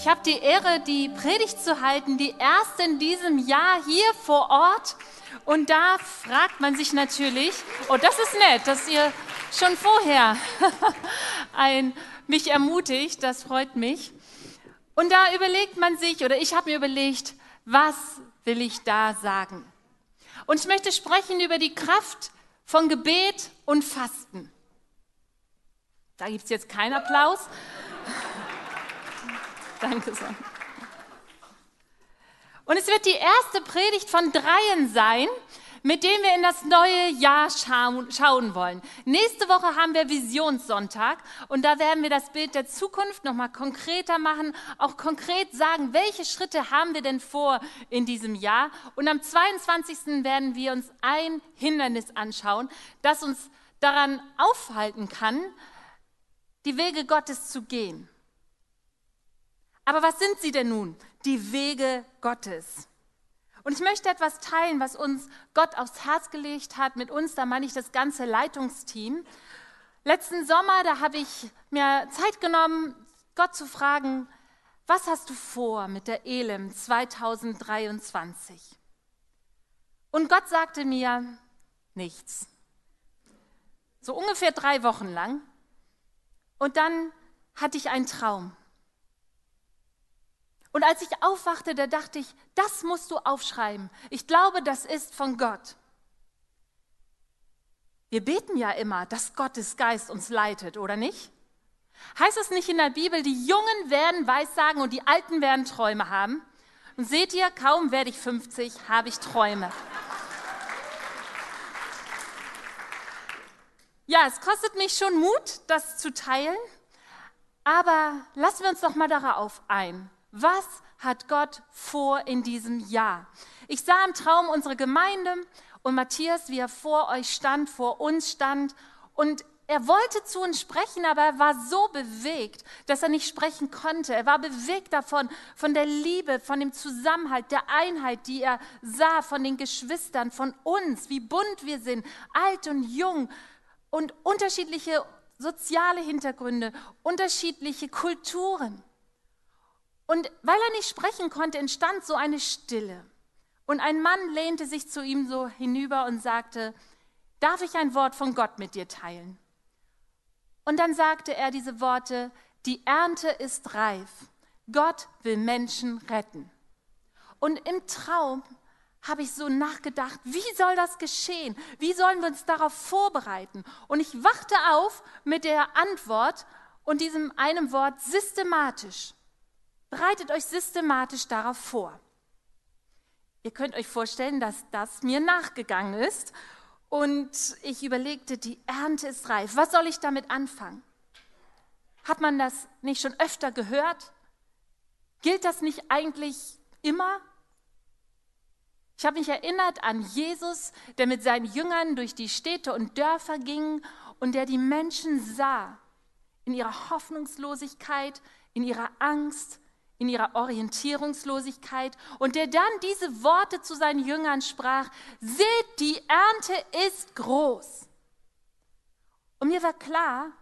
Ich habe die Ehre, die Predigt zu halten, die erste in diesem Jahr hier vor Ort. Und da fragt man sich natürlich, oh, das ist nett, dass ihr schon vorher ein, mich ermutigt, das freut mich. Und da überlegt man sich, oder ich habe mir überlegt, was will ich da sagen? Und ich möchte sprechen über die Kraft von Gebet und Fasten. Da gibt es jetzt keinen Applaus. Danke so. Und es wird die erste Predigt von dreien sein, mit dem wir in das neue Jahr schauen wollen. Nächste Woche haben wir Visionssonntag und da werden wir das Bild der Zukunft nochmal konkreter machen, auch konkret sagen, welche Schritte haben wir denn vor in diesem Jahr. Und am 22. werden wir uns ein Hindernis anschauen, das uns daran aufhalten kann, die Wege Gottes zu gehen. Aber was sind sie denn nun? Die Wege Gottes. Und ich möchte etwas teilen, was uns Gott aufs Herz gelegt hat, mit uns, da meine ich das ganze Leitungsteam. Letzten Sommer, da habe ich mir Zeit genommen, Gott zu fragen, was hast du vor mit der Elem 2023? Und Gott sagte mir, nichts. So ungefähr drei Wochen lang. Und dann hatte ich einen Traum. Und als ich aufwachte, da dachte ich, das musst du aufschreiben. Ich glaube, das ist von Gott. Wir beten ja immer, dass Gottes Geist uns leitet, oder nicht? Heißt es nicht in der Bibel, die Jungen werden Weissagen und die Alten werden Träume haben? Und seht ihr, kaum werde ich 50, habe ich Träume. Ja, es kostet mich schon Mut, das zu teilen, aber lassen wir uns doch mal darauf ein. Was hat Gott vor in diesem Jahr? Ich sah im Traum unsere Gemeinde und Matthias, wie er vor euch stand, vor uns stand und er wollte zu uns sprechen, aber er war so bewegt, dass er nicht sprechen konnte. Er war bewegt davon, von der Liebe, von dem Zusammenhalt, der Einheit, die er sah, von den Geschwistern, von uns, wie bunt wir sind, alt und jung und unterschiedliche soziale Hintergründe, unterschiedliche Kulturen. Und weil er nicht sprechen konnte, entstand so eine Stille. Und ein Mann lehnte sich zu ihm so hinüber und sagte, darf ich ein Wort von Gott mit dir teilen? Und dann sagte er diese Worte, die Ernte ist reif. Gott will Menschen retten. Und im Traum habe ich so nachgedacht, wie soll das geschehen? Wie sollen wir uns darauf vorbereiten? Und ich wachte auf mit der Antwort und diesem einem Wort systematisch. Bereitet euch systematisch darauf vor. Ihr könnt euch vorstellen, dass das mir nachgegangen ist und ich überlegte, die Ernte ist reif. Was soll ich damit anfangen? Hat man das nicht schon öfter gehört? Gilt das nicht eigentlich immer? Ich habe mich erinnert an Jesus, der mit seinen Jüngern durch die Städte und Dörfer ging und der die Menschen sah in ihrer Hoffnungslosigkeit, in ihrer Angst, in ihrer Orientierungslosigkeit und der dann diese Worte zu seinen Jüngern sprach, seht, die Ernte ist groß. Und mir war klar,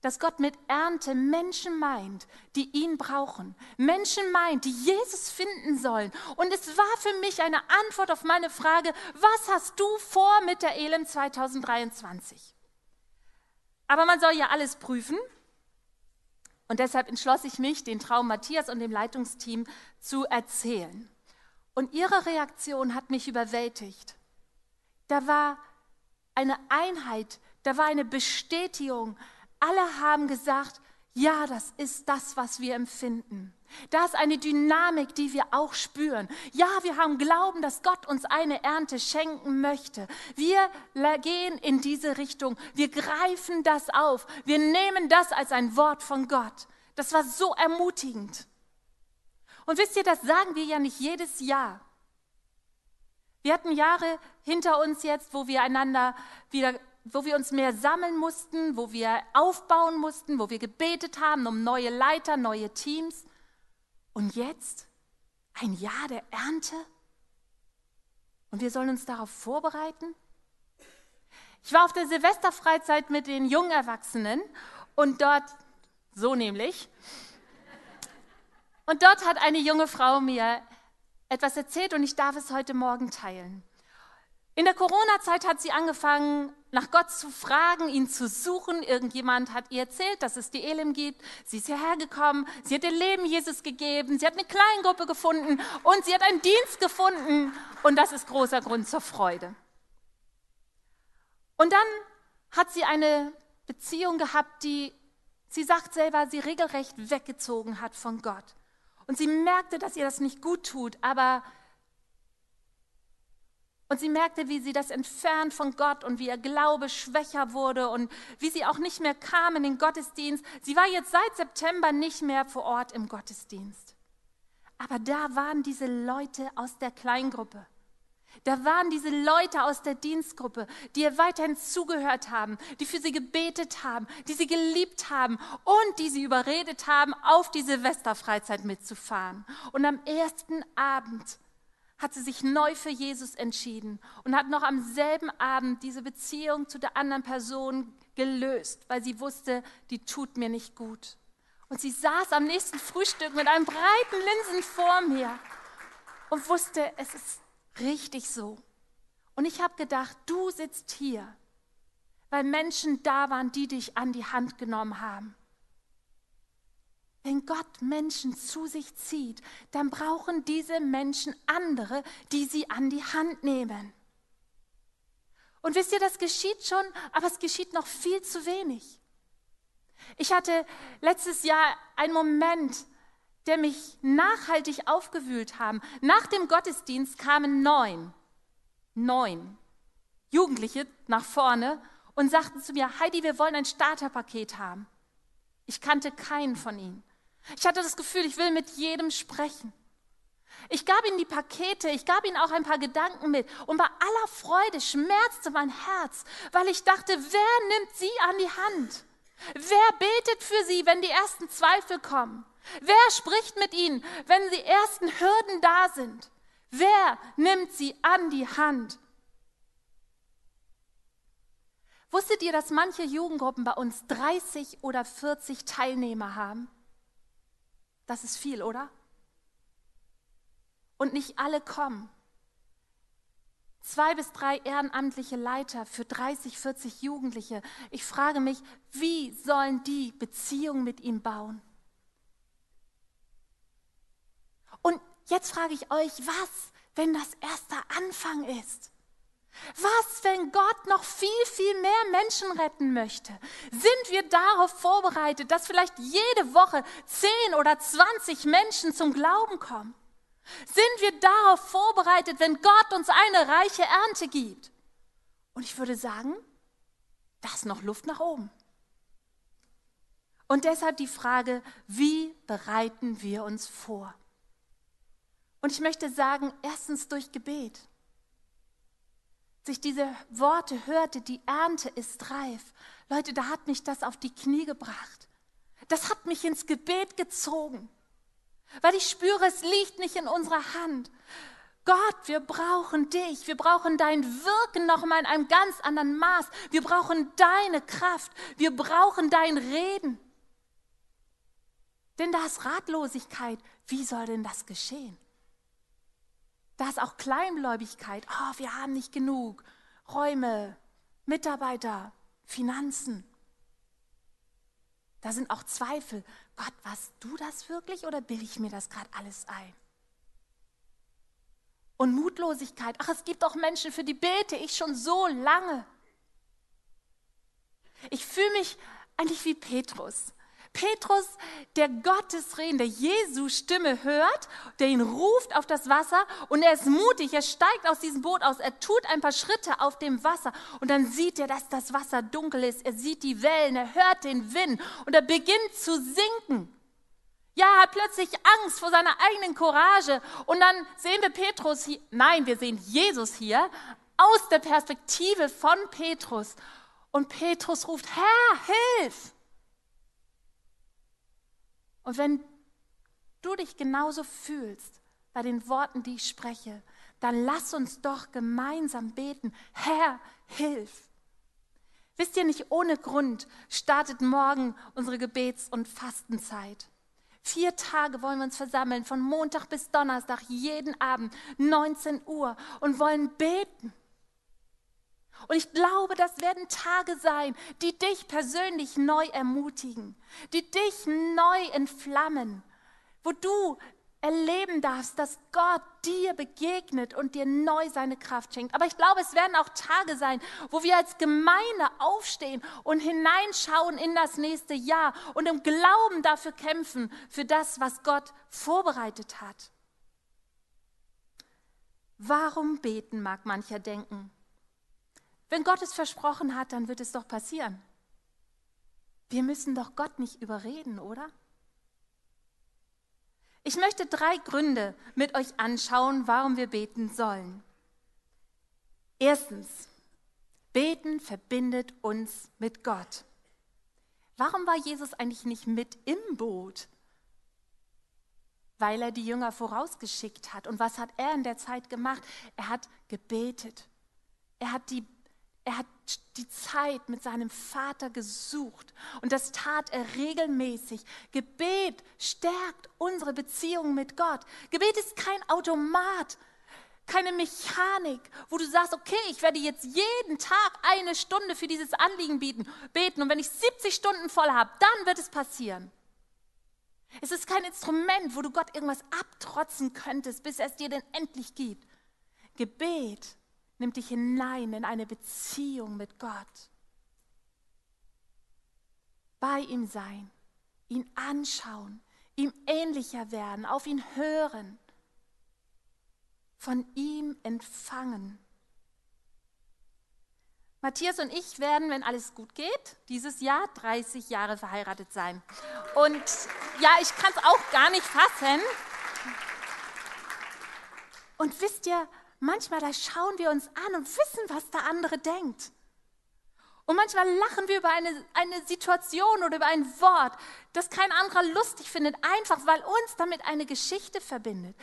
dass Gott mit Ernte Menschen meint, die ihn brauchen. Menschen meint, die Jesus finden sollen. Und es war für mich eine Antwort auf meine Frage, was hast du vor mit der Elem 2023? Aber man soll ja alles prüfen. Und deshalb entschloss ich mich, den Traum Matthias und dem Leitungsteam zu erzählen. Und ihre Reaktion hat mich überwältigt. Da war eine Einheit, da war eine Bestätigung. Alle haben gesagt, ja, das ist das, was wir empfinden. Da ist eine Dynamik, die wir auch spüren. Ja, wir haben Glauben, dass Gott uns eine Ernte schenken möchte. Wir gehen in diese Richtung. Wir greifen das auf. Wir nehmen das als ein Wort von Gott. Das war so ermutigend. Und wisst ihr, das sagen wir ja nicht jedes Jahr. Wir hatten Jahre hinter uns jetzt, wo wir einander wieder wo wir uns mehr sammeln mussten, wo wir aufbauen mussten, wo wir gebetet haben um neue Leiter, neue Teams. Und jetzt ein Jahr der Ernte? Und wir sollen uns darauf vorbereiten? Ich war auf der Silvesterfreizeit mit den jungen Erwachsenen und dort, so nämlich, und dort hat eine junge Frau mir etwas erzählt und ich darf es heute Morgen teilen. In der Corona-Zeit hat sie angefangen, nach Gott zu fragen, ihn zu suchen. Irgendjemand hat ihr erzählt, dass es die Elim gibt. Sie ist hierher gekommen, sie hat ihr Leben Jesus gegeben, sie hat eine Kleingruppe gefunden und sie hat einen Dienst gefunden. Und das ist großer Grund zur Freude. Und dann hat sie eine Beziehung gehabt, die, sie sagt selber, sie regelrecht weggezogen hat von Gott. Und sie merkte, dass ihr das nicht gut tut, aber und sie merkte, wie sie das entfernt von Gott und wie ihr Glaube schwächer wurde und wie sie auch nicht mehr kam in den Gottesdienst. Sie war jetzt seit September nicht mehr vor Ort im Gottesdienst. Aber da waren diese Leute aus der Kleingruppe. Da waren diese Leute aus der Dienstgruppe, die ihr weiterhin zugehört haben, die für sie gebetet haben, die sie geliebt haben und die sie überredet haben, auf die Silvesterfreizeit mitzufahren. Und am ersten Abend hat sie sich neu für Jesus entschieden und hat noch am selben Abend diese Beziehung zu der anderen Person gelöst, weil sie wusste, die tut mir nicht gut. Und sie saß am nächsten Frühstück mit einem breiten Linsen vor mir und wusste, es ist richtig so. Und ich habe gedacht, du sitzt hier, weil Menschen da waren, die dich an die Hand genommen haben. Wenn Gott Menschen zu sich zieht, dann brauchen diese Menschen andere, die sie an die Hand nehmen. Und wisst ihr, das geschieht schon, aber es geschieht noch viel zu wenig. Ich hatte letztes Jahr einen Moment, der mich nachhaltig aufgewühlt haben. Nach dem Gottesdienst kamen neun, neun Jugendliche nach vorne und sagten zu mir, Heidi, wir wollen ein Starterpaket haben. Ich kannte keinen von ihnen. Ich hatte das Gefühl, ich will mit jedem sprechen. Ich gab ihnen die Pakete, ich gab ihnen auch ein paar Gedanken mit. Und bei aller Freude schmerzte mein Herz, weil ich dachte, wer nimmt sie an die Hand? Wer betet für sie, wenn die ersten Zweifel kommen? Wer spricht mit ihnen, wenn die ersten Hürden da sind? Wer nimmt sie an die Hand? Wusstet ihr, dass manche Jugendgruppen bei uns 30 oder 40 Teilnehmer haben? Das ist viel, oder? Und nicht alle kommen. Zwei bis drei ehrenamtliche Leiter für 30, 40 Jugendliche. Ich frage mich, wie sollen die Beziehungen mit ihm bauen? Und jetzt frage ich euch, was, wenn das erst der Anfang ist? Was, wenn Gott noch viel, viel mehr Menschen retten möchte? Sind wir darauf vorbereitet, dass vielleicht jede Woche 10 oder 20 Menschen zum Glauben kommen? Sind wir darauf vorbereitet, wenn Gott uns eine reiche Ernte gibt? Und ich würde sagen, da ist noch Luft nach oben. Und deshalb die Frage, wie bereiten wir uns vor? Und ich möchte sagen, erstens durch Gebet sich diese Worte hörte, die Ernte ist reif. Leute, da hat mich das auf die Knie gebracht. Das hat mich ins Gebet gezogen, weil ich spüre, es liegt nicht in unserer Hand. Gott, wir brauchen dich. Wir brauchen dein Wirken noch mal in einem ganz anderen Maß. Wir brauchen deine Kraft. Wir brauchen dein Reden. Denn da ist Ratlosigkeit. Wie soll denn das geschehen? Da ist auch Kleingläubigkeit. Oh, wir haben nicht genug. Räume, Mitarbeiter, Finanzen. Da sind auch Zweifel. Gott, warst du das wirklich oder bilde ich mir das gerade alles ein? Und Mutlosigkeit. Ach, es gibt auch Menschen, für die bete ich schon so lange. Ich fühle mich eigentlich wie Petrus. Petrus, der Gottes Reden, der Jesu Stimme hört, der ihn ruft auf das Wasser und er ist mutig, er steigt aus diesem Boot aus, er tut ein paar Schritte auf dem Wasser und dann sieht er, dass das Wasser dunkel ist, er sieht die Wellen, er hört den Wind und er beginnt zu sinken. Ja, er hat plötzlich Angst vor seiner eigenen Courage und dann sehen wir Petrus hier, nein, wir sehen Jesus hier aus der Perspektive von Petrus und Petrus ruft, Herr, hilf! Und wenn du dich genauso fühlst bei den Worten, die ich spreche, dann lass uns doch gemeinsam beten. Herr, hilf. Wisst ihr nicht, ohne Grund startet morgen unsere Gebets- und Fastenzeit. Vier Tage wollen wir uns versammeln, von Montag bis Donnerstag, jeden Abend, 19 Uhr und wollen beten. Und ich glaube, das werden Tage sein, die dich persönlich neu ermutigen, die dich neu entflammen, wo du erleben darfst, dass Gott dir begegnet und dir neu seine Kraft schenkt. Aber ich glaube, es werden auch Tage sein, wo wir als Gemeinde aufstehen und hineinschauen in das nächste Jahr und im Glauben dafür kämpfen, für das, was Gott vorbereitet hat. Warum beten, mag mancher denken. Wenn Gott es versprochen hat, dann wird es doch passieren. Wir müssen doch Gott nicht überreden, oder? Ich möchte drei Gründe mit euch anschauen, warum wir beten sollen. Erstens, beten verbindet uns mit Gott. Warum war Jesus eigentlich nicht mit im Boot? Weil er die Jünger vorausgeschickt hat. Und was hat er in der Zeit gemacht? Er hat gebetet. Er hat die er hat die Zeit mit seinem Vater gesucht und das tat er regelmäßig. Gebet stärkt unsere Beziehung mit Gott. Gebet ist kein Automat, keine Mechanik, wo du sagst, okay, ich werde jetzt jeden Tag eine Stunde für dieses Anliegen bieten, beten und wenn ich 70 Stunden voll habe, dann wird es passieren. Es ist kein Instrument, wo du Gott irgendwas abtrotzen könntest, bis er es dir denn endlich gibt. Gebet nimmt dich hinein in eine Beziehung mit Gott. Bei ihm sein, ihn anschauen, ihm ähnlicher werden, auf ihn hören, von ihm empfangen. Matthias und ich werden, wenn alles gut geht, dieses Jahr 30 Jahre verheiratet sein. Und ja, ich kann es auch gar nicht fassen. Und wisst ihr, manchmal da schauen wir uns an und wissen, was der andere denkt. Und manchmal lachen wir über eine, eine Situation oder über ein Wort, das kein anderer lustig findet, einfach weil uns damit eine Geschichte verbindet.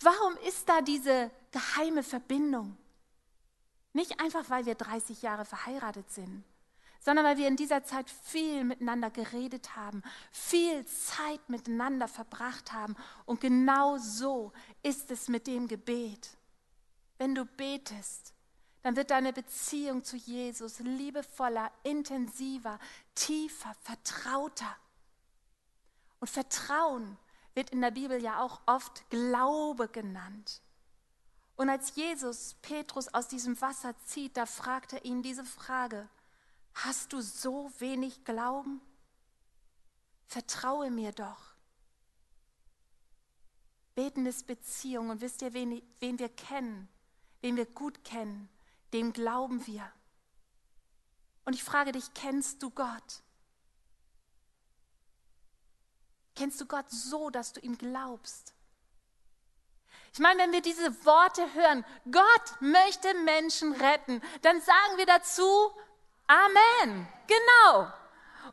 Warum ist da diese geheime Verbindung? Nicht einfach, weil wir 30 Jahre verheiratet sind, sondern weil wir in dieser Zeit viel miteinander geredet haben, viel Zeit miteinander verbracht haben. Und genau so ist es mit dem Gebet. Wenn du betest, dann wird deine Beziehung zu Jesus liebevoller, intensiver, tiefer, vertrauter. Und Vertrauen wird in der Bibel ja auch oft Glaube genannt. Und als Jesus Petrus aus diesem Wasser zieht, da fragt er ihn diese Frage, hast du so wenig Glauben? Vertraue mir doch. Beten ist Beziehung und wisst ihr, wen, wen wir kennen? Den wir gut kennen, dem glauben wir. Und ich frage dich, kennst du Gott? Kennst du Gott so, dass du ihm glaubst? Ich meine, wenn wir diese Worte hören, Gott möchte Menschen retten, dann sagen wir dazu Amen. Genau.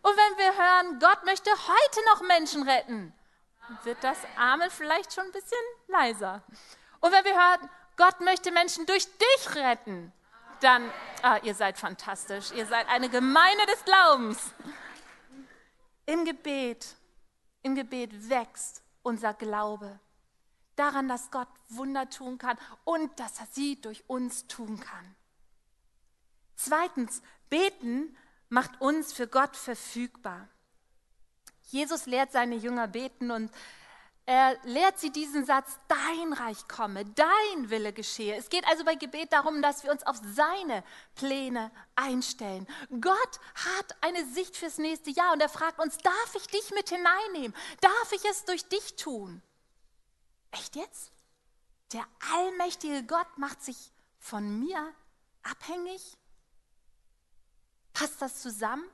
Und wenn wir hören, Gott möchte heute noch Menschen retten, wird das Amen vielleicht schon ein bisschen leiser. Und wenn wir hören, Gott möchte Menschen durch dich retten, dann, ah, ihr seid fantastisch, ihr seid eine Gemeinde des Glaubens. Im Gebet, im Gebet wächst unser Glaube daran, dass Gott Wunder tun kann und dass er sie durch uns tun kann. Zweitens, beten macht uns für Gott verfügbar. Jesus lehrt seine Jünger beten und er lehrt sie diesen Satz, dein Reich komme, dein Wille geschehe. Es geht also bei Gebet darum, dass wir uns auf seine Pläne einstellen. Gott hat eine Sicht fürs nächste Jahr und er fragt uns, darf ich dich mit hineinnehmen? Darf ich es durch dich tun? Echt jetzt? Der allmächtige Gott macht sich von mir abhängig? Passt das zusammen?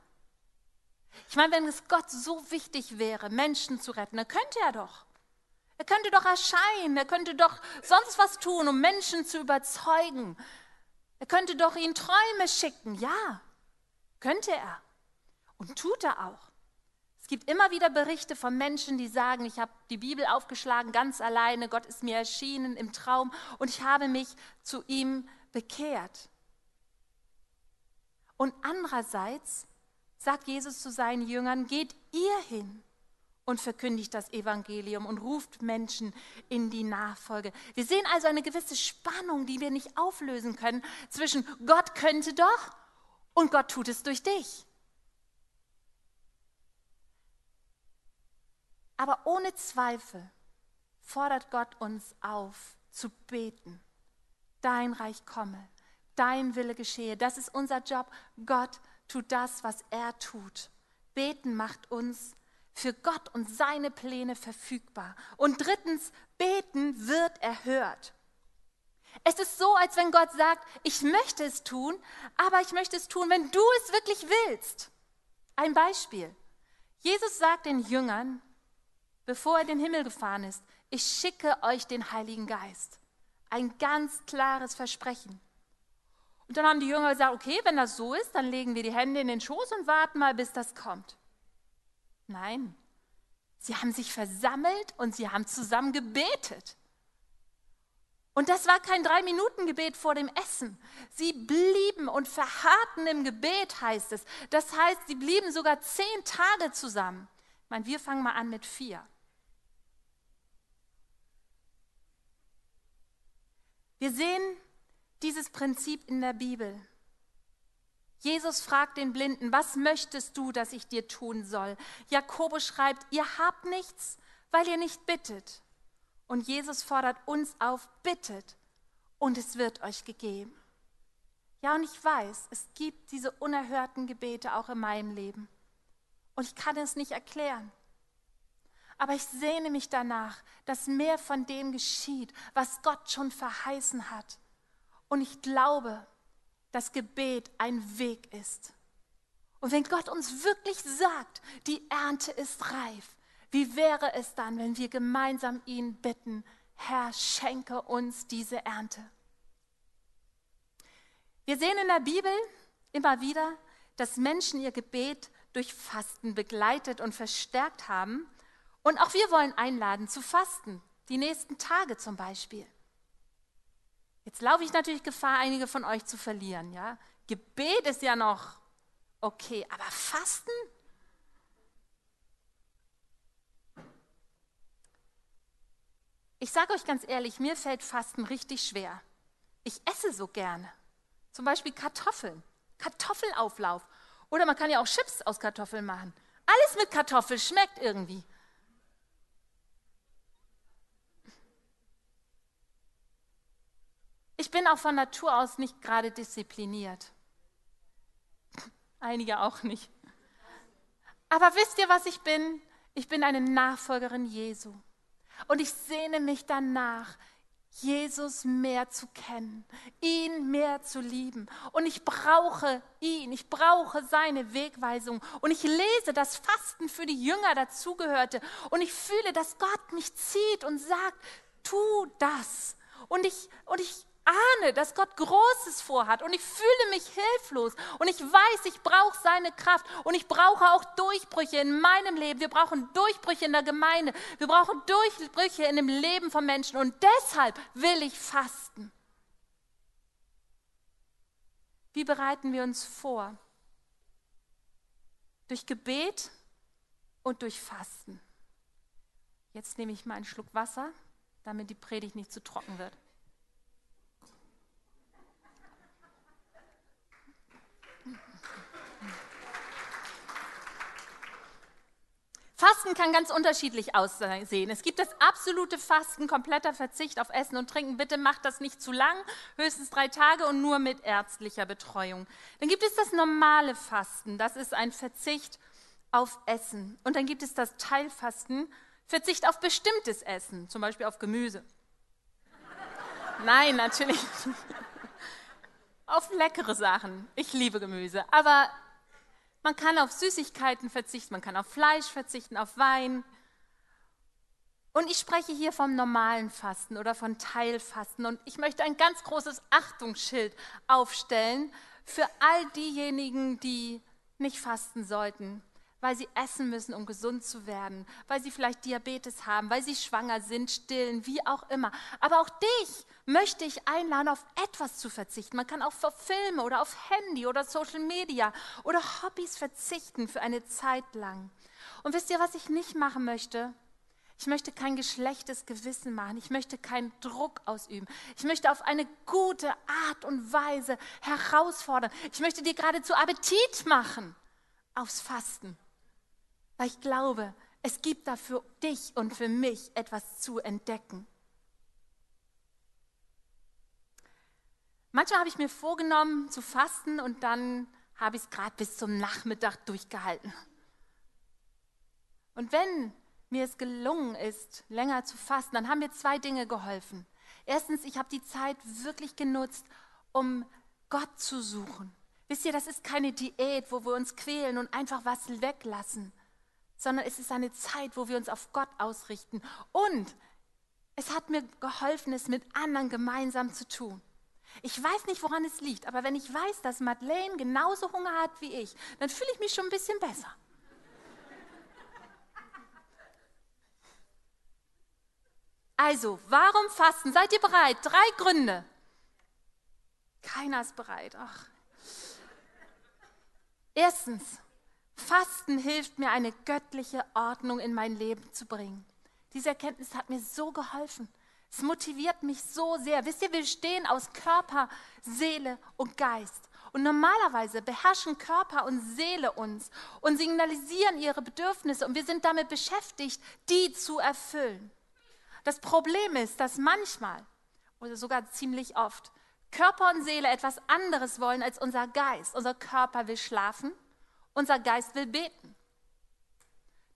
Ich meine, wenn es Gott so wichtig wäre, Menschen zu retten, dann könnte er doch. Er könnte doch erscheinen, er könnte doch sonst was tun, um Menschen zu überzeugen. Er könnte doch ihnen Träume schicken. Ja, könnte er. Und tut er auch. Es gibt immer wieder Berichte von Menschen, die sagen, ich habe die Bibel aufgeschlagen ganz alleine, Gott ist mir erschienen im Traum und ich habe mich zu ihm bekehrt. Und andererseits sagt Jesus zu seinen Jüngern, geht ihr hin und verkündigt das Evangelium und ruft Menschen in die Nachfolge. Wir sehen also eine gewisse Spannung, die wir nicht auflösen können zwischen Gott könnte doch und Gott tut es durch dich. Aber ohne Zweifel fordert Gott uns auf zu beten. Dein Reich komme, dein Wille geschehe. Das ist unser Job. Gott tut das, was er tut. Beten macht uns für Gott und seine Pläne verfügbar. Und drittens, beten wird erhört. Es ist so, als wenn Gott sagt, ich möchte es tun, aber ich möchte es tun, wenn du es wirklich willst. Ein Beispiel. Jesus sagt den Jüngern, bevor er den Himmel gefahren ist, ich schicke euch den Heiligen Geist. Ein ganz klares Versprechen. Und dann haben die Jünger gesagt, okay, wenn das so ist, dann legen wir die Hände in den Schoß und warten mal, bis das kommt. Nein, sie haben sich versammelt und sie haben zusammen gebetet. Und das war kein Drei-Minuten-Gebet vor dem Essen. Sie blieben und verharrten im Gebet, heißt es. Das heißt, sie blieben sogar zehn Tage zusammen. Ich meine, wir fangen mal an mit vier. Wir sehen dieses Prinzip in der Bibel. Jesus fragt den Blinden, was möchtest du, dass ich dir tun soll? Jakobus schreibt, ihr habt nichts, weil ihr nicht bittet. Und Jesus fordert uns auf, bittet und es wird euch gegeben. Ja, und ich weiß, es gibt diese unerhörten Gebete auch in meinem Leben. Und ich kann es nicht erklären. Aber ich sehne mich danach, dass mehr von dem geschieht, was Gott schon verheißen hat. Und ich glaube, dass Gebet ein Weg ist. Und wenn Gott uns wirklich sagt, die Ernte ist reif, wie wäre es dann, wenn wir gemeinsam ihn bitten, Herr, schenke uns diese Ernte? Wir sehen in der Bibel immer wieder, dass Menschen ihr Gebet durch Fasten begleitet und verstärkt haben. Und auch wir wollen einladen zu fasten, die nächsten Tage zum Beispiel. Jetzt laufe ich natürlich Gefahr, einige von euch zu verlieren. Ja? Gebet ist ja noch okay, aber Fasten? Ich sage euch ganz ehrlich, mir fällt Fasten richtig schwer. Ich esse so gerne. Zum Beispiel Kartoffeln, Kartoffelauflauf. Oder man kann ja auch Chips aus Kartoffeln machen. Alles mit Kartoffeln schmeckt irgendwie. Ich bin auch von Natur aus nicht gerade diszipliniert. Einige auch nicht. Aber wisst ihr, was ich bin? Ich bin eine Nachfolgerin Jesu. Und ich sehne mich danach, Jesus mehr zu kennen, ihn mehr zu lieben. Und ich brauche ihn, ich brauche seine Wegweisung. Und ich lese, dass Fasten für die Jünger dazugehörte. Und ich fühle, dass Gott mich zieht und sagt, tu das. Und ich, und ich ahne, dass Gott Großes vorhat und ich fühle mich hilflos und ich weiß, ich brauche seine Kraft und ich brauche auch Durchbrüche in meinem Leben. Wir brauchen Durchbrüche in der Gemeinde. Wir brauchen Durchbrüche in dem Leben von Menschen und deshalb will ich fasten. Wie bereiten wir uns vor? Durch Gebet und durch Fasten. Jetzt nehme ich mal einen Schluck Wasser, damit die Predigt nicht zu trocken wird. Fasten kann ganz unterschiedlich aussehen. Es gibt das absolute Fasten, kompletter Verzicht auf Essen und Trinken. Bitte macht das nicht zu lang, höchstens drei Tage und nur mit ärztlicher Betreuung. Dann gibt es das normale Fasten, das ist ein Verzicht auf Essen. Und dann gibt es das Teilfasten, Verzicht auf bestimmtes Essen, zum Beispiel auf Gemüse. Nein, natürlich. auf leckere Sachen. Ich liebe Gemüse, aber man kann auf Süßigkeiten verzichten, man kann auf Fleisch verzichten, auf Wein. Und ich spreche hier vom normalen Fasten oder von Teilfasten. Und ich möchte ein ganz großes Achtungsschild aufstellen für all diejenigen, die nicht fasten sollten, weil sie essen müssen, um gesund zu werden, weil sie vielleicht Diabetes haben, weil sie schwanger sind, stillen, wie auch immer. Aber auch dich möchte ich einladen, auf etwas zu verzichten. Man kann auch auf Filme oder auf Handy oder Social Media oder Hobbys verzichten für eine Zeit lang. Und wisst ihr, was ich nicht machen möchte? Ich möchte kein geschlechtes Gewissen machen. Ich möchte keinen Druck ausüben. Ich möchte auf eine gute Art und Weise herausfordern. Ich möchte dir geradezu Appetit machen aufs Fasten. Weil ich glaube, es gibt da für dich und für mich etwas zu entdecken. Manchmal habe ich mir vorgenommen zu fasten und dann habe ich es gerade bis zum Nachmittag durchgehalten. Und wenn mir es gelungen ist, länger zu fasten, dann haben mir zwei Dinge geholfen. Erstens, ich habe die Zeit wirklich genutzt, um Gott zu suchen. Wisst ihr, das ist keine Diät, wo wir uns quälen und einfach was weglassen, sondern es ist eine Zeit, wo wir uns auf Gott ausrichten. Und es hat mir geholfen, es mit anderen gemeinsam zu tun. Ich weiß nicht, woran es liegt, aber wenn ich weiß, dass Madeleine genauso Hunger hat wie ich, dann fühle ich mich schon ein bisschen besser. Also, warum fasten? Seid ihr bereit? Drei Gründe. Keiner ist bereit. Ach. Erstens, Fasten hilft mir, eine göttliche Ordnung in mein Leben zu bringen. Diese Erkenntnis hat mir so geholfen. Es motiviert mich so sehr. Wisst ihr, wir stehen aus Körper, Seele und Geist. Und normalerweise beherrschen Körper und Seele uns und signalisieren ihre Bedürfnisse und wir sind damit beschäftigt, die zu erfüllen. Das Problem ist, dass manchmal oder sogar ziemlich oft Körper und Seele etwas anderes wollen als unser Geist. Unser Körper will schlafen, unser Geist will beten.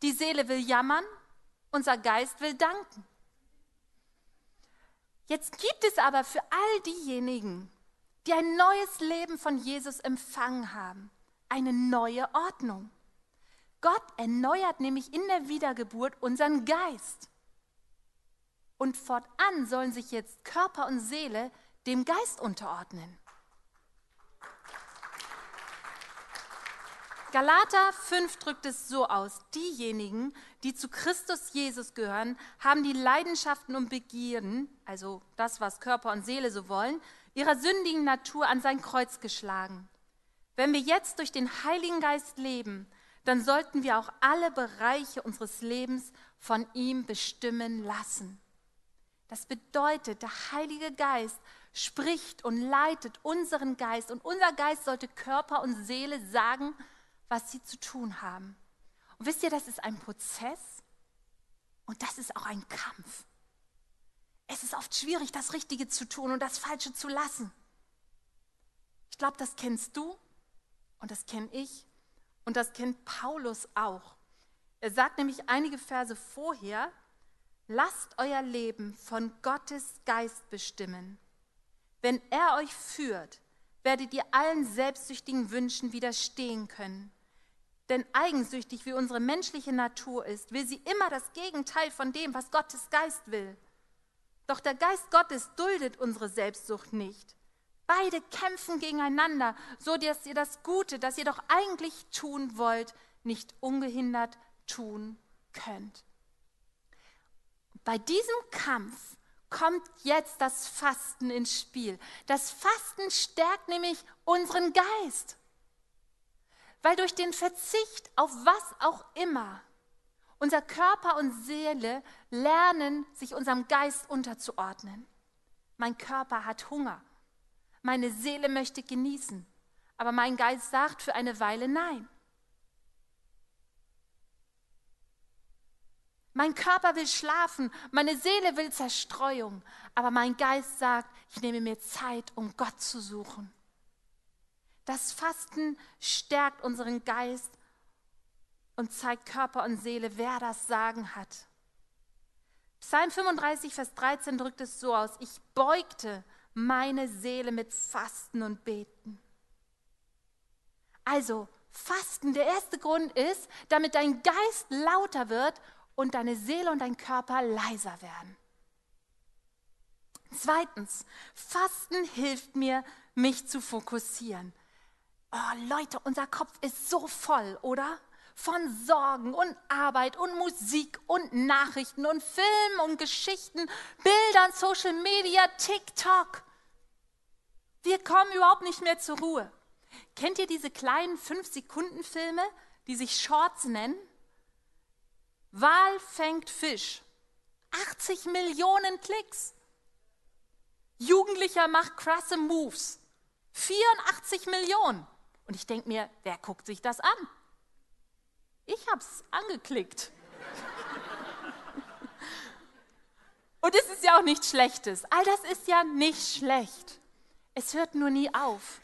Die Seele will jammern, unser Geist will danken. Jetzt gibt es aber für all diejenigen, die ein neues Leben von Jesus empfangen haben, eine neue Ordnung. Gott erneuert nämlich in der Wiedergeburt unseren Geist. Und fortan sollen sich jetzt Körper und Seele dem Geist unterordnen. Galater 5 drückt es so aus. Diejenigen, die zu Christus Jesus gehören, haben die Leidenschaften und Begierden, also das, was Körper und Seele so wollen, ihrer sündigen Natur an sein Kreuz geschlagen. Wenn wir jetzt durch den Heiligen Geist leben, dann sollten wir auch alle Bereiche unseres Lebens von ihm bestimmen lassen. Das bedeutet, der Heilige Geist spricht und leitet unseren Geist und unser Geist sollte Körper und Seele sagen, was sie zu tun haben. Und wisst ihr, das ist ein Prozess und das ist auch ein Kampf. Es ist oft schwierig, das Richtige zu tun und das Falsche zu lassen. Ich glaube, das kennst du und das kenne ich und das kennt Paulus auch. Er sagt nämlich einige Verse vorher, lasst euer Leben von Gottes Geist bestimmen. Wenn er euch führt, werdet ihr allen selbstsüchtigen Wünschen widerstehen können. Denn eigensüchtig wie unsere menschliche Natur ist, will sie immer das Gegenteil von dem, was Gottes Geist will. Doch der Geist Gottes duldet unsere Selbstsucht nicht. Beide kämpfen gegeneinander, so dass ihr das Gute, das ihr doch eigentlich tun wollt, nicht ungehindert tun könnt. Bei diesem Kampf kommt jetzt das Fasten ins Spiel. Das Fasten stärkt nämlich unseren Geist. Weil durch den Verzicht auf was auch immer unser Körper und Seele lernen, sich unserem Geist unterzuordnen. Mein Körper hat Hunger. Meine Seele möchte genießen. Aber mein Geist sagt für eine Weile Nein. Mein Körper will schlafen, meine Seele will Zerstreuung, aber mein Geist sagt, ich nehme mir Zeit, um Gott zu suchen. Das Fasten stärkt unseren Geist und zeigt Körper und Seele, wer das Sagen hat. Psalm 35, Vers 13 drückt es so aus, ich beugte meine Seele mit Fasten und Beten. Also, Fasten, der erste Grund ist, damit dein Geist lauter wird und deine Seele und dein Körper leiser werden. Zweitens, Fasten hilft mir, mich zu fokussieren. Oh Leute, unser Kopf ist so voll, oder? Von Sorgen und Arbeit und Musik und Nachrichten und Filmen und Geschichten, Bildern, Social Media, TikTok. Wir kommen überhaupt nicht mehr zur Ruhe. Kennt ihr diese kleinen 5-Sekunden-Filme, die sich Shorts nennen? Wal fängt Fisch. 80 Millionen Klicks. Jugendlicher macht krasse Moves. 84 Millionen. Und ich denke mir, wer guckt sich das an? Ich habe es angeklickt. Und es ist ja auch nichts Schlechtes. All das ist ja nicht schlecht. Es hört nur nie auf.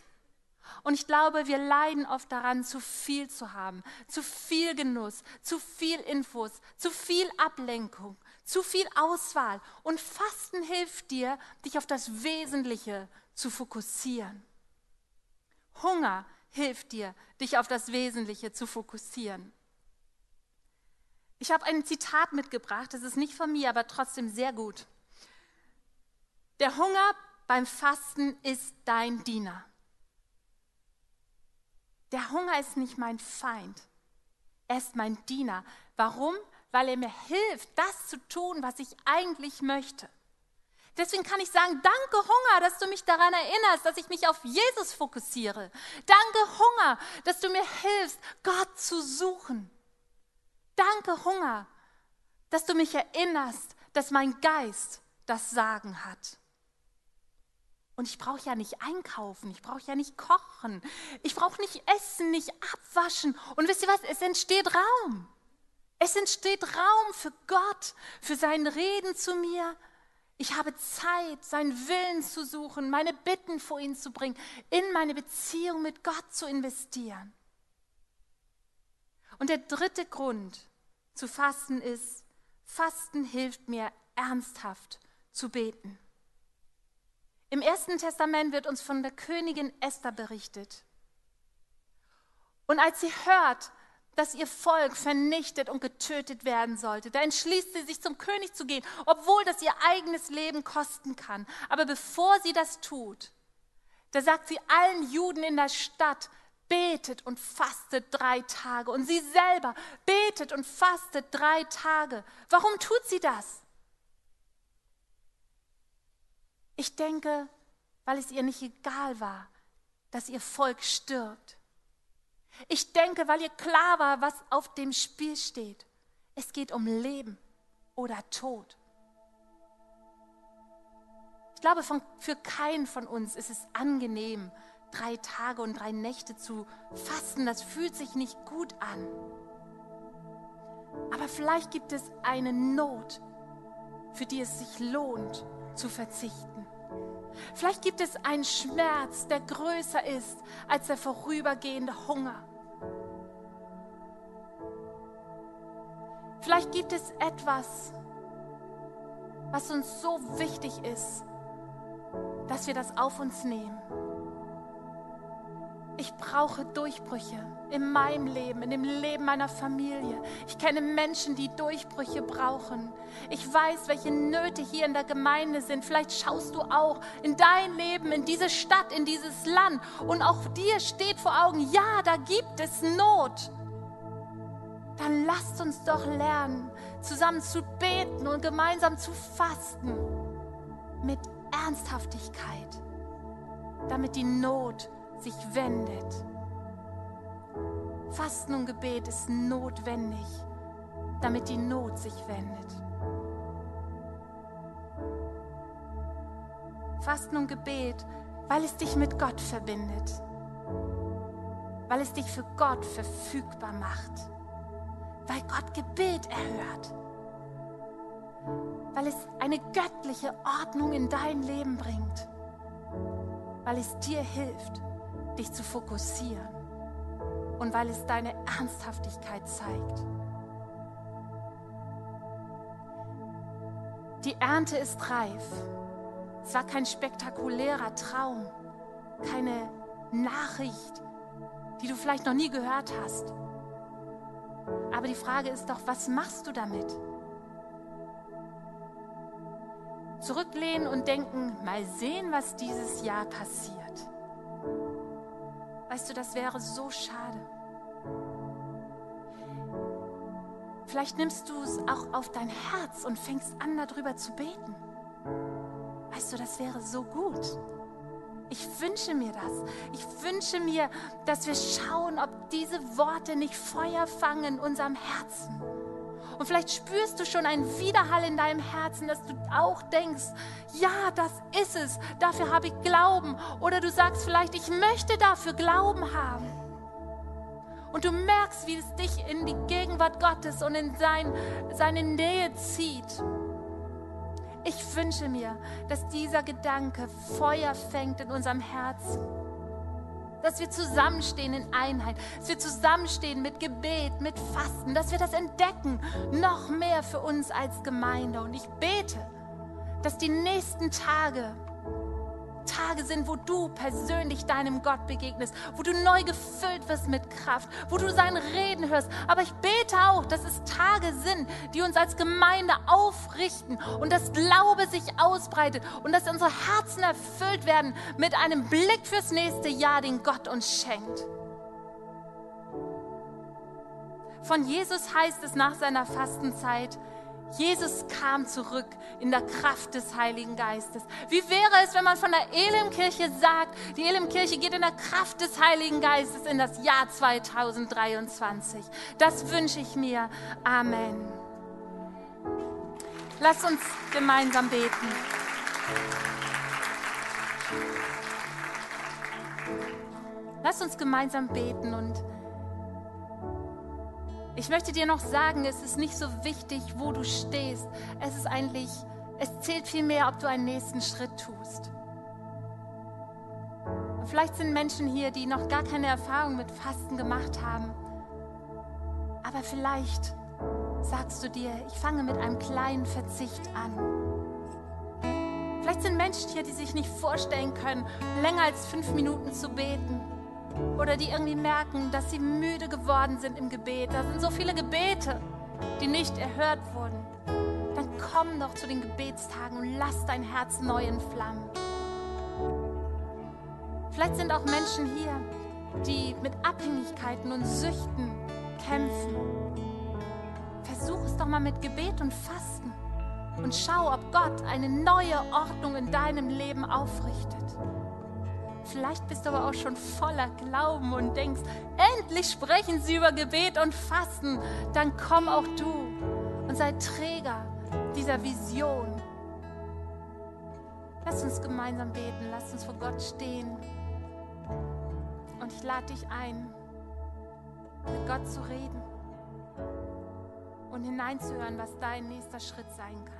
Und ich glaube, wir leiden oft daran, zu viel zu haben, zu viel Genuss, zu viel Infos, zu viel Ablenkung, zu viel Auswahl. Und Fasten hilft dir, dich auf das Wesentliche zu fokussieren. Hunger hilft dir, dich auf das Wesentliche zu fokussieren. Ich habe ein Zitat mitgebracht, das ist nicht von mir, aber trotzdem sehr gut. Der Hunger beim Fasten ist dein Diener. Der Hunger ist nicht mein Feind. Er ist mein Diener. Warum? Weil er mir hilft, das zu tun, was ich eigentlich möchte. Deswegen kann ich sagen, danke Hunger, dass du mich daran erinnerst, dass ich mich auf Jesus fokussiere. Danke Hunger, dass du mir hilfst, Gott zu suchen. Danke Hunger, dass du mich erinnerst, dass mein Geist das Sagen hat. Und ich brauche ja nicht einkaufen, ich brauche ja nicht kochen, ich brauche nicht essen, nicht abwaschen. Und wisst ihr was, es entsteht Raum. Es entsteht Raum für Gott, für sein Reden zu mir. Ich habe Zeit, seinen Willen zu suchen, meine Bitten vor ihn zu bringen, in meine Beziehung mit Gott zu investieren. Und der dritte Grund zu fasten ist, Fasten hilft mir ernsthaft zu beten. Im Ersten Testament wird uns von der Königin Esther berichtet. Und als sie hört, dass ihr Volk vernichtet und getötet werden sollte, da entschließt sie sich zum König zu gehen, obwohl das ihr eigenes Leben kosten kann. Aber bevor sie das tut, da sagt sie allen Juden in der Stadt, betet und fastet drei Tage. Und sie selber betet und fastet drei Tage. Warum tut sie das? Ich denke, weil es ihr nicht egal war, dass ihr Volk stirbt. Ich denke, weil ihr klar war, was auf dem Spiel steht. Es geht um Leben oder Tod. Ich glaube, von, für keinen von uns ist es angenehm, drei Tage und drei Nächte zu fasten. Das fühlt sich nicht gut an. Aber vielleicht gibt es eine Not, für die es sich lohnt zu verzichten. Vielleicht gibt es einen Schmerz, der größer ist als der vorübergehende Hunger. Vielleicht gibt es etwas, was uns so wichtig ist, dass wir das auf uns nehmen. Ich brauche Durchbrüche in meinem Leben, in dem Leben meiner Familie. Ich kenne Menschen, die Durchbrüche brauchen. Ich weiß, welche Nöte hier in der Gemeinde sind. Vielleicht schaust du auch in dein Leben, in diese Stadt, in dieses Land. Und auch dir steht vor Augen, ja, da gibt es Not. Dann lasst uns doch lernen, zusammen zu beten und gemeinsam zu fasten mit Ernsthaftigkeit, damit die Not sich wendet. Fasten und Gebet ist notwendig, damit die Not sich wendet. Fasten und Gebet, weil es dich mit Gott verbindet, weil es dich für Gott verfügbar macht, weil Gott Gebet erhört, weil es eine göttliche Ordnung in dein Leben bringt, weil es dir hilft, dich zu fokussieren und weil es deine Ernsthaftigkeit zeigt. Die Ernte ist reif. Es war kein spektakulärer Traum, keine Nachricht, die du vielleicht noch nie gehört hast. Aber die Frage ist doch, was machst du damit? Zurücklehnen und denken, mal sehen, was dieses Jahr passiert. Weißt du, das wäre so schade. Vielleicht nimmst du es auch auf dein Herz und fängst an, darüber zu beten. Weißt du, das wäre so gut. Ich wünsche mir das. Ich wünsche mir, dass wir schauen, ob diese Worte nicht Feuer fangen in unserem Herzen Und vielleicht spürst du schon einen Widerhall in deinem Herzen, dass du auch denkst, ja, das ist es, dafür habe ich Glauben. Oder du sagst vielleicht, ich möchte dafür Glauben haben. Und du merkst, wie es dich in die Gegenwart Gottes und in sein, seine Nähe zieht. Ich wünsche mir, dass dieser Gedanke Feuer fängt in unserem Herzen. Dass wir zusammenstehen in Einheit, dass wir zusammenstehen mit Gebet, mit Fasten, dass wir das entdecken, noch mehr für uns als Gemeinde. Und ich bete, dass die nächsten Tage Tage sind, wo du persönlich deinem Gott begegnest, wo du neu gefüllt wirst mit Kraft, wo du sein Reden hörst. Aber ich bete auch, dass es Tage sind, die uns als Gemeinde aufrichten und dass Glaube sich ausbreitet und dass unsere Herzen erfüllt werden mit einem Blick fürs nächste Jahr, den Gott uns schenkt. Von Jesus heißt es nach seiner Fastenzeit, Jesus kam zurück in der Kraft des Heiligen Geistes. Wie wäre es, wenn man von der Elimkirche sagt, die Elimkirche geht in der Kraft des Heiligen Geistes in das Jahr 2023? Das wünsche ich mir. Amen. Lasst uns gemeinsam beten. Lasst uns gemeinsam beten und ich möchte dir noch sagen, es ist nicht so wichtig, wo du stehst. Es ist eigentlich, es zählt vielmehr, ob du einen nächsten Schritt tust. vielleicht sind Menschen hier, die noch gar keine Erfahrung mit Fasten gemacht haben. Aber vielleicht sagst du dir, ich fange mit einem kleinen Verzicht an. Vielleicht sind Menschen hier, die sich nicht vorstellen können, länger als fünf Minuten zu beten oder die irgendwie merken, dass sie müde geworden sind im Gebet. Da sind so viele Gebete, die nicht erhört wurden. Dann komm doch zu den Gebetstagen und lass dein Herz neu entflammen. Vielleicht sind auch Menschen hier, die mit Abhängigkeiten und Süchten kämpfen. Versuch es doch mal mit Gebet und Fasten und schau, ob Gott eine neue Ordnung in deinem Leben aufrichtet. Vielleicht bist du aber auch schon voller Glauben und denkst, endlich sprechen sie über Gebet und Fasten. Dann komm auch du und sei Träger dieser Vision. Lass uns gemeinsam beten, lass uns vor Gott stehen. Und ich lade dich ein, mit Gott zu reden und hineinzuhören, was dein nächster Schritt sein kann.